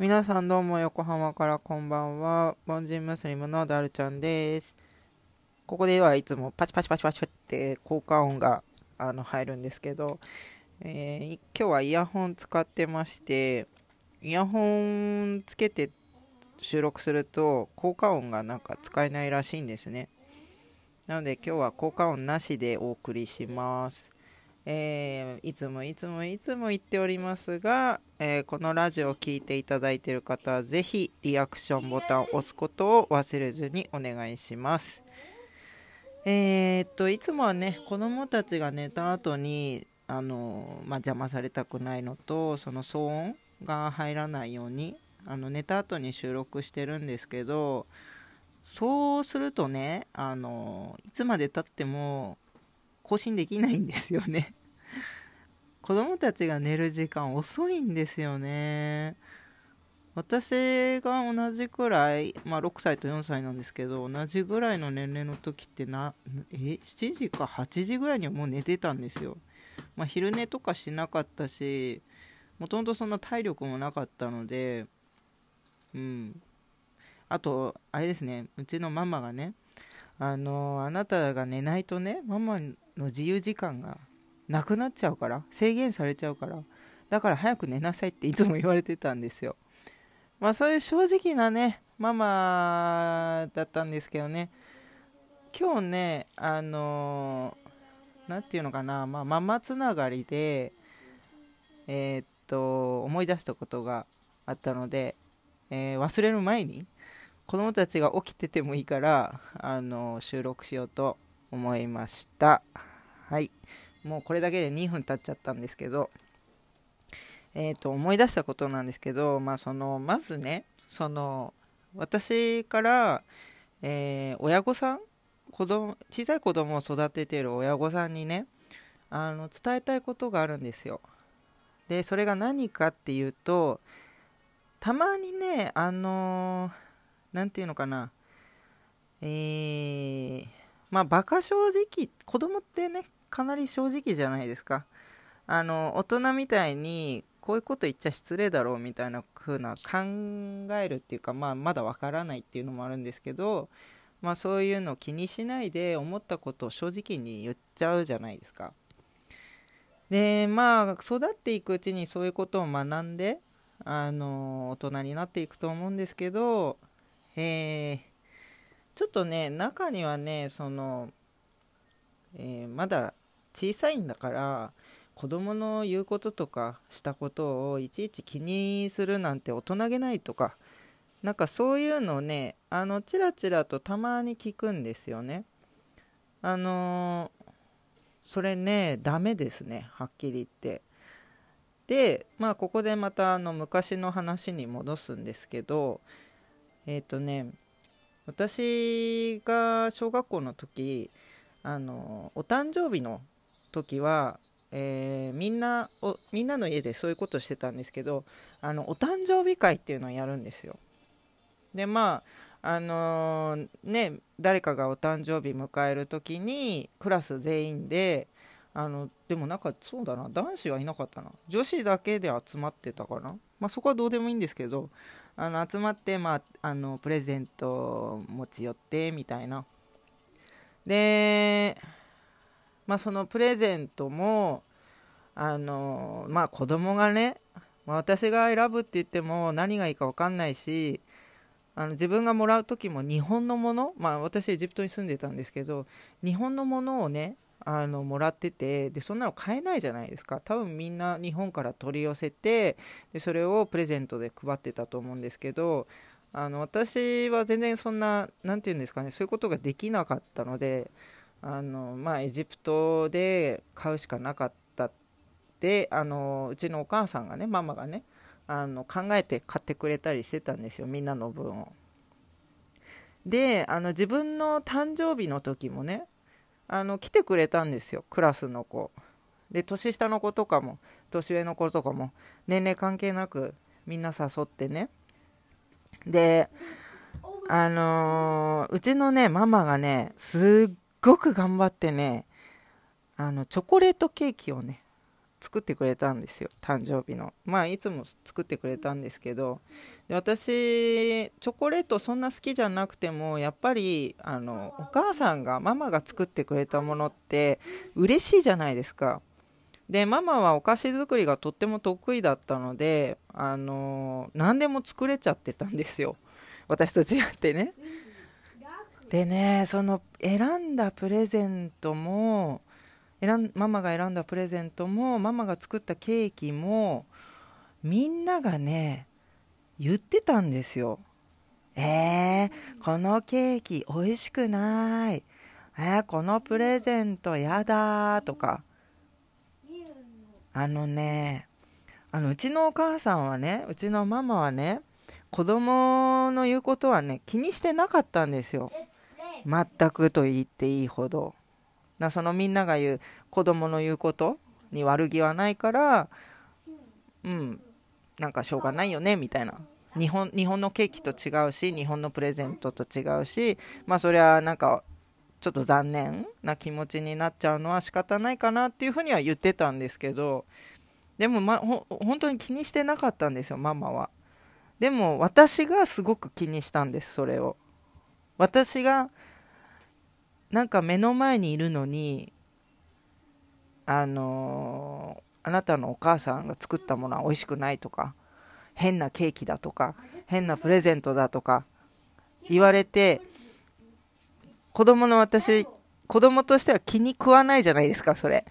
皆さんどうも横浜からこんばんは。凡人ムスリムのダルちゃんです。ここではいつもパチパチパチパチって効果音があの入るんですけど、えー今日はイヤホン使ってまして、イヤホンつけて収録すると効果音がなんか使えないらしいんですね。なので今日は効果音なしでお送りします。えーいつもいつもいつも言っておりますが、えーこのラジオを聴いていただいている方はぜひリアクションボタンを押すことを忘れずにお願いします。えーっといつもはね子供たちが寝た後にあのまあ、邪魔されたくないのとその騒音が入らないようにあの寝た後に収録してるんですけどそうするとねあのいつまでたっても更新できないんですよね。子供たちが寝る時間遅いんですよね。私が同じくらい、まあ、6歳と4歳なんですけど同じぐらいの年齢の時ってなえ7時か8時ぐらいにはもう寝てたんですよ、まあ、昼寝とかしなかったしもともとそんな体力もなかったのでうん。あとあれですねうちのママがねあのあなたが寝ないとねママの自由時間がなくなっちゃうから制限されちゃうから。だから早く寝なさいっていつも言われてたんですよ。まあそういう正直なねママだったんですけどね。今日ねあのなんていうのかな、まあ、ママつながりでえーっと思い出したことがあったので、えー忘れる前に子供たちが起きててもいいからあの収録しようと思いました。はい。もうこれだけで2分経っちゃったんですけどえー、と思い出したことなんですけど、まあ、そのまずねその私から、えー親御さん子供小さい子供を育てている親御さんにねあの伝えたいことがあるんですよ。でそれが何かっていうとたまにねあのなんていうのかなえー、まあバカ正直子供ってねかなり正直じゃないですか。あの大人みたいにこういうこと言っちゃ失礼だろうみたいな風な考えるっていうか、まあ、まだわからないっていうのもあるんですけど、まあ、そういうの気にしないで思ったことを正直に言っちゃうじゃないですか。でまあ育っていくうちにそういうことを学んであの大人になっていくと思うんですけど、えーちょっとね中にはねその、えーまだ小さいんだから子供の言うこととかしたことをいちいち気にするなんて大人げないとかなんかそういうのをねあのチラチラとたまに聞くんですよね。あのーそれねダメですねはっきり言って。でまあここでまたあの昔の話に戻すんですけどえっ、とね私が小学校の時あのお誕生日の時はえーみんなおみんなの家でそういうことしてたんですけどあのお誕生日会っていうのをやるんですよ。でまああのーね誰かがお誕生日迎える時にクラス全員であのでもなんかそうだな男子はいなかったな。女子だけで集まってたかな、まあ、そこはどうでもいいんですけどあの集まって、まあ、あのプレゼント持ち寄ってみたいな。でまあ、そのプレゼントもあのまあ子供がねまあ私が選ぶって言っても何がいいか分かんないしあの自分がもらう時も日本のもの、まあ、私エジプトに住んでたんですけど日本のものをねあのもらっててでそんなの買えないじゃないですか。多分みんな日本から取り寄せてでそれをプレゼントで配ってたと思うんですけどあの私は全然そんな何て言うんですかねそういうことができなかったのであのまあエジプトで買うしかなかったってあのうちのお母さんがねママがねあの考えて買ってくれたりしてたんですよみんなの分を。であの自分の誕生日の時もねあの来てくれたんですよクラスの子。で年下の子とかも年上の子とかも年齢関係なくみんな誘ってね。であのーうちのねママがねすっごく頑張ってねあのチョコレートケーキをね作ってくれたんですよ誕生日の。まあいつも作ってくれたんですけど。で私チョコレートそんな好きじゃなくてもやっぱりあのお母さんがママが作ってくれたものって嬉しいじゃないですか。でママはお菓子作りがとっても得意だったのであの何でも作れちゃってたんですよ。私と違ってね。でねその選んだプレゼントも選んママが選んだプレゼントもママが作ったケーキもみんながね言ってたんですよ。えー、このケーキ美味しくない。えー、このプレゼントやだとか。あのねあのうちのお母さんはねうちのママはね子供の言うことはね気にしてなかったんですよ。全くと言っていいほどなそのみんなが言う子供の言うことに悪気はないからうんなんかしょうがないよねみたいな。日本日本のケーキと違うし日本のプレゼントと違うしまあそりゃなんかちょっと残念な気持ちになっちゃうのは仕方ないかなっていうふうには言ってたんですけどでも、ま、ほ本当に気にしてなかったんですよママは。でも私がすごく気にしたんですそれを。私がなんか目の前にいるのにあのー、あなたのお母さんが作ったものは美味しくないとか変なケーキだとか変なプレゼントだとか言われて子供の私子供としては気に食わないじゃないですかそれ。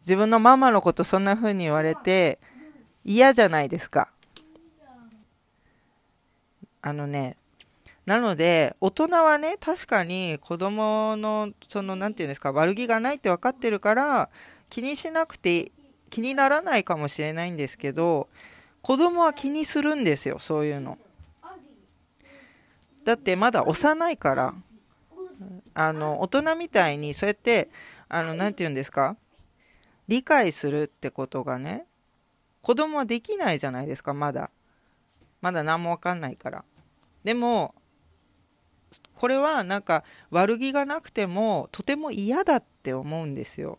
自分のママのことそんな風に言われて嫌じゃないですか。あのねなので、大人はね、確かに子供の、その、なんていうんですか、悪気がないって分かってるから、気にしなくて、気にならないかもしれないんですけど、子供は気にするんですよ、そういうの。だってまだ幼いから、あの、大人みたいに、そうやって、あの、なんて言うんですか、理解するってことがね、子供はできないじゃないですか、まだ。まだ何もわかんないから。でも、これはなんか悪気がなくてもとても嫌だって思うんですよ。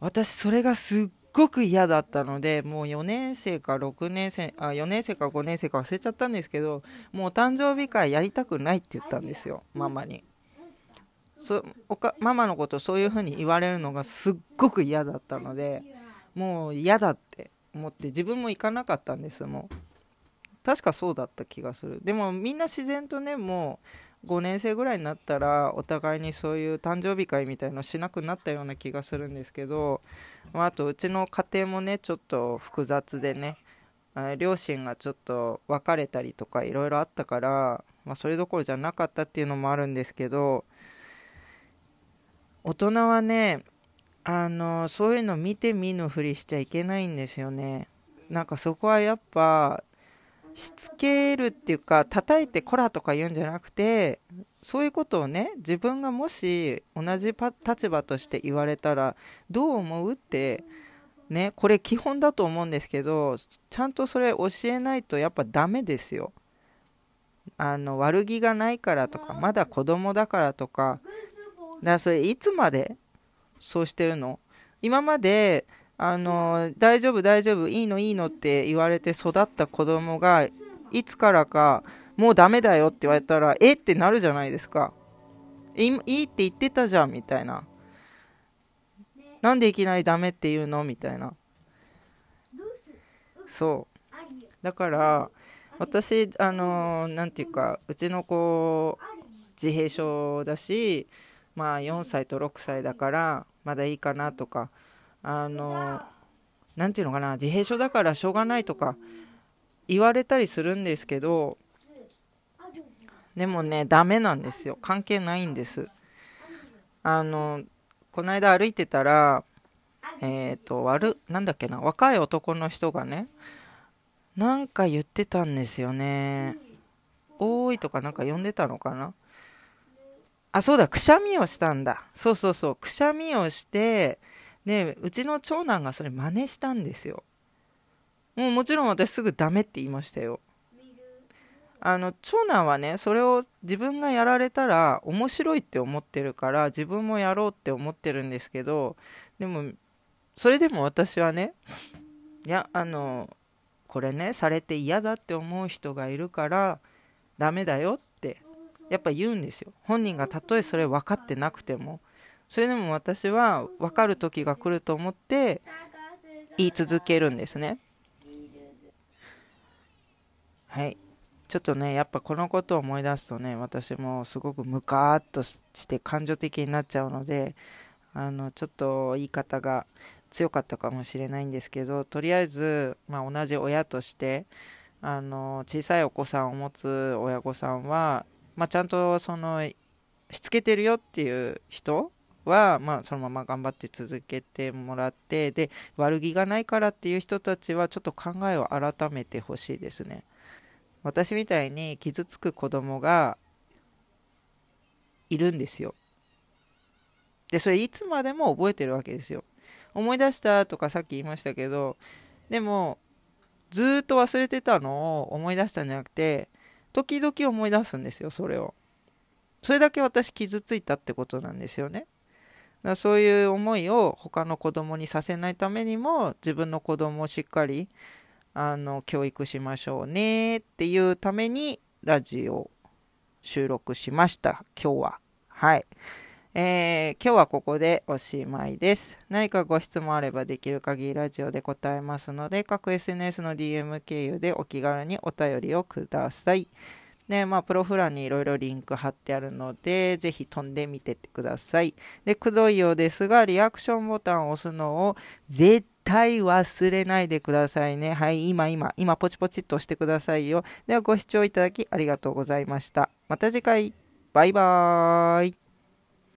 私それがすっごく嫌だったのでもう4年生か6年生あ4年生か5年生か忘れちゃったんですけどもうお誕生日会やりたくないって言ったんですよママに。そおかママのことそういう風に言われるのがすっごく嫌だったのでもう嫌だって思って自分も行かなかったんですもう。確かそうだった気がする。でもみんな自然とねもう5年生ぐらいになったらお互いにそういう誕生日会みたいのしなくなったような気がするんですけど、まあ、あとうちの家庭もねちょっと複雑でね両親がちょっと別れたりとかいろいろあったから、まあ、それどころじゃなかったっていうのもあるんですけど大人はねあのそういうの見て見ぬふりしちゃいけないんですよね。なんかそこはやっぱしつけるっていうか叩いてこらとか言うんじゃなくてそういうことをね自分がもし同じ立場として言われたらどう思うってねこれ基本だと思うんですけどちゃんとそれ教えないとやっぱダメですよ。あの悪気がないからとかまだ子供だからとか。だからそれいつまでそうしてるの？今まであの大丈夫大丈夫いいのいいのって言われて育った子供がいつからかもうダメだよって言われたらえってなるじゃないですか。いいって言ってたじゃんみたいな。なんでいきなりダメって言うの？みたいな。そう。だから私あの何て言うかうちの子自閉症だしまあ4歳と6歳だからまだいいかなとかあの何て言うのかな自閉症だからしょうがないとか言われたりするんですけどでもねダメなんですよ。関係ないんです。あのこの間歩いてたらえっ、ー、と悪なんだっけな若い男の人がねなんか言ってたんですよね。おーいとかなんか呼んでたのかな。あそうだくしゃみをしたんだ。そうそうそうくしゃみをしてでうちの長男がそれ真似したんですよ。もうもちろん私すぐダメって言いましたよ。あの長男はねそれを自分がやられたら面白いって思ってるから自分もやろうって思ってるんですけどでもそれでも私はねいやあのこれねされて嫌だって思う人がいるからダメだよってやっぱ言うんですよ。本人がたとえそれ分かってなくても。それでも私は分かる時が来ると思って言い続けるんですね。はい。ちょっとねやっぱこのことを思い出すとね私もすごくムカーっとして感情的になっちゃうのであのちょっと言い方が強かったかもしれないんですけどとりあえず、まあ、同じ親としてあの小さいお子さんを持つ親御さんは、まあ、ちゃんとそのしつけてるよっていう人は、まあ、そのまま頑張って続けてもらってで悪気がないからっていう人たちはちょっと考えを改めてほしいですね。私みたいに傷つく子供がいるんですよ。でそれいつまでも覚えてるわけですよ。思い出したとかさっき言いましたけどでもずっと忘れてたのを思い出したんじゃなくて時々思い出すんですよそれを。それだけ私傷ついたってことなんですよね。だそういう思いを他の子供にさせないためにも自分の子供をしっかりあの教育しましょうねっていうためにラジオ収録しました今日ははいえー、今日はここでおしまいです。何かご質問あればできる限りラジオで答えますので、各 SNS の DM 経由でお気軽にお便りをください。で、まあ、プロフ欄にいろいろリンク貼ってあるので、ぜひ飛んでみてってください。で、くどいようですが、リアクションボタンを押すのを絶対忘れないでくださいね。はい、今今、今ポチポチっと押してくださいよ。では、ご視聴いただきありがとうございました。また次回、バイバーイ。